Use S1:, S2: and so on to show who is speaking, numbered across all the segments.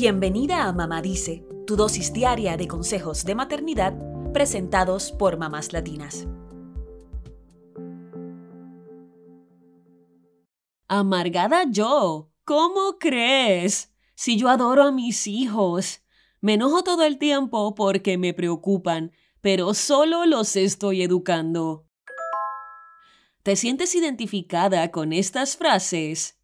S1: Bienvenida a Mamá Dice, tu dosis diaria de consejos de maternidad presentados por mamás latinas.
S2: Amargada yo, ¿cómo crees? Si yo adoro a mis hijos. Me enojo todo el tiempo porque me preocupan, pero solo los estoy educando. ¿Te sientes identificada con estas frases?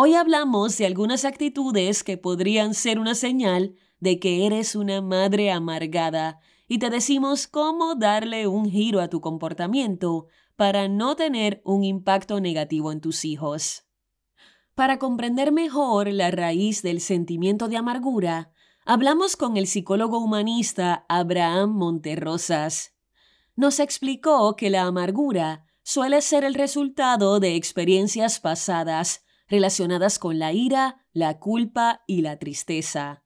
S2: Hoy hablamos de algunas actitudes que podrían ser una señal de que eres una madre amargada y te decimos cómo darle un giro a tu comportamiento para no tener un impacto negativo en tus hijos. Para comprender mejor la raíz del sentimiento de amargura, hablamos con el psicólogo humanista Abraham Monterrosas. Nos explicó que la amargura suele ser el resultado de experiencias pasadas relacionadas con la ira, la culpa y la tristeza.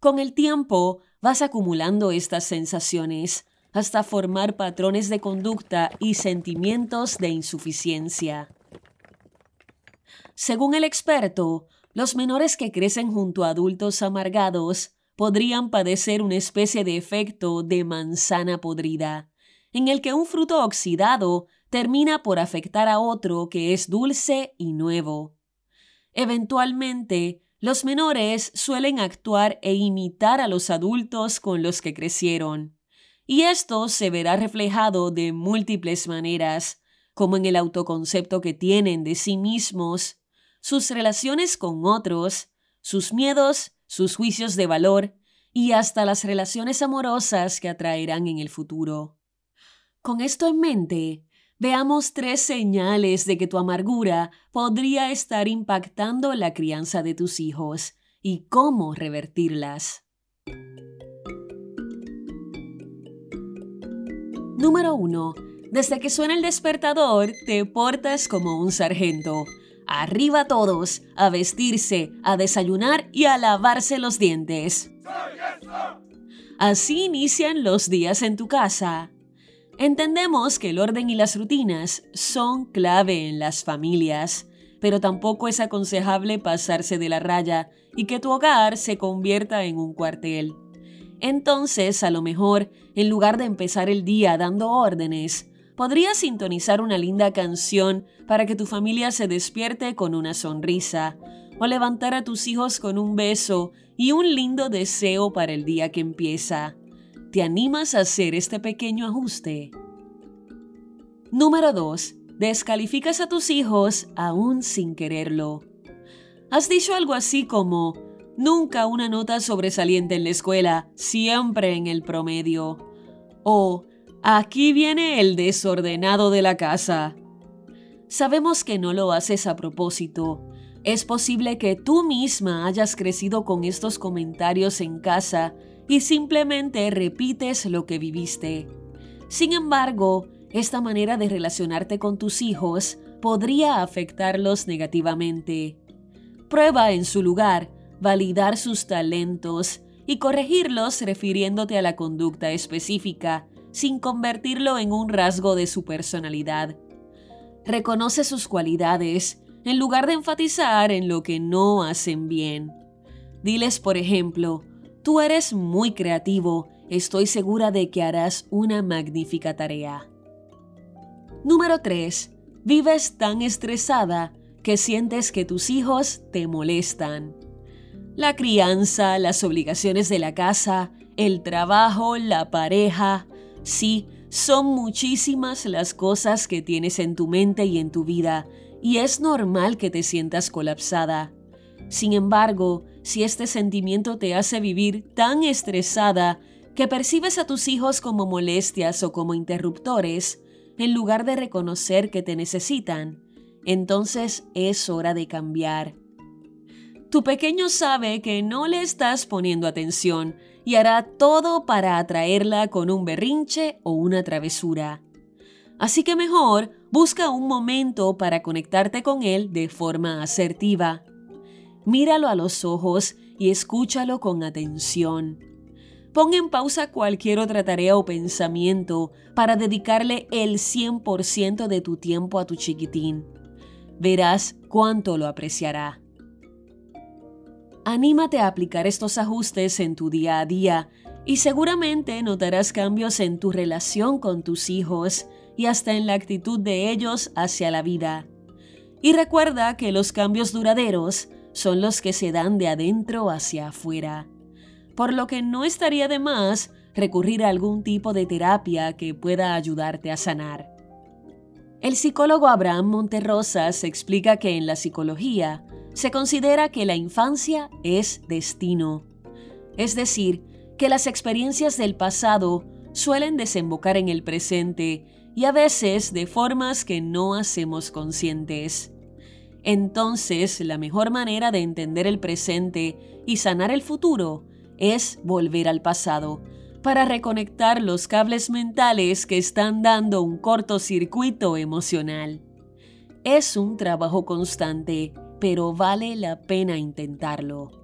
S2: Con el tiempo vas acumulando estas sensaciones hasta formar patrones de conducta y sentimientos de insuficiencia. Según el experto, los menores que crecen junto a adultos amargados podrían padecer una especie de efecto de manzana podrida, en el que un fruto oxidado termina por afectar a otro que es dulce y nuevo. Eventualmente, los menores suelen actuar e imitar a los adultos con los que crecieron, y esto se verá reflejado de múltiples maneras, como en el autoconcepto que tienen de sí mismos, sus relaciones con otros, sus miedos, sus juicios de valor y hasta las relaciones amorosas que atraerán en el futuro. Con esto en mente, Veamos tres señales de que tu amargura podría estar impactando la crianza de tus hijos y cómo revertirlas. Número 1. Desde que suena el despertador, te portas como un sargento. Arriba todos, a vestirse, a desayunar y a lavarse los dientes. Así inician los días en tu casa. Entendemos que el orden y las rutinas son clave en las familias, pero tampoco es aconsejable pasarse de la raya y que tu hogar se convierta en un cuartel. Entonces, a lo mejor, en lugar de empezar el día dando órdenes, podrías sintonizar una linda canción para que tu familia se despierte con una sonrisa, o levantar a tus hijos con un beso y un lindo deseo para el día que empieza. ¿Te animas a hacer este pequeño ajuste? Número 2. Descalificas a tus hijos aún sin quererlo. Has dicho algo así como, nunca una nota sobresaliente en la escuela, siempre en el promedio. O, aquí viene el desordenado de la casa. Sabemos que no lo haces a propósito. Es posible que tú misma hayas crecido con estos comentarios en casa y simplemente repites lo que viviste. Sin embargo, esta manera de relacionarte con tus hijos podría afectarlos negativamente. Prueba en su lugar validar sus talentos y corregirlos refiriéndote a la conducta específica, sin convertirlo en un rasgo de su personalidad. Reconoce sus cualidades en lugar de enfatizar en lo que no hacen bien. Diles, por ejemplo, Tú eres muy creativo, estoy segura de que harás una magnífica tarea. Número 3. Vives tan estresada que sientes que tus hijos te molestan. La crianza, las obligaciones de la casa, el trabajo, la pareja, sí, son muchísimas las cosas que tienes en tu mente y en tu vida, y es normal que te sientas colapsada. Sin embargo, si este sentimiento te hace vivir tan estresada que percibes a tus hijos como molestias o como interruptores, en lugar de reconocer que te necesitan, entonces es hora de cambiar. Tu pequeño sabe que no le estás poniendo atención y hará todo para atraerla con un berrinche o una travesura. Así que mejor busca un momento para conectarte con él de forma asertiva. Míralo a los ojos y escúchalo con atención. Pon en pausa cualquier otra tarea o pensamiento para dedicarle el 100% de tu tiempo a tu chiquitín. Verás cuánto lo apreciará. Anímate a aplicar estos ajustes en tu día a día y seguramente notarás cambios en tu relación con tus hijos y hasta en la actitud de ellos hacia la vida. Y recuerda que los cambios duraderos son los que se dan de adentro hacia afuera, por lo que no estaría de más recurrir a algún tipo de terapia que pueda ayudarte a sanar. El psicólogo Abraham Monterrosas explica que en la psicología se considera que la infancia es destino, es decir, que las experiencias del pasado suelen desembocar en el presente y a veces de formas que no hacemos conscientes. Entonces, la mejor manera de entender el presente y sanar el futuro es volver al pasado, para reconectar los cables mentales que están dando un cortocircuito emocional. Es un trabajo constante, pero vale la pena intentarlo.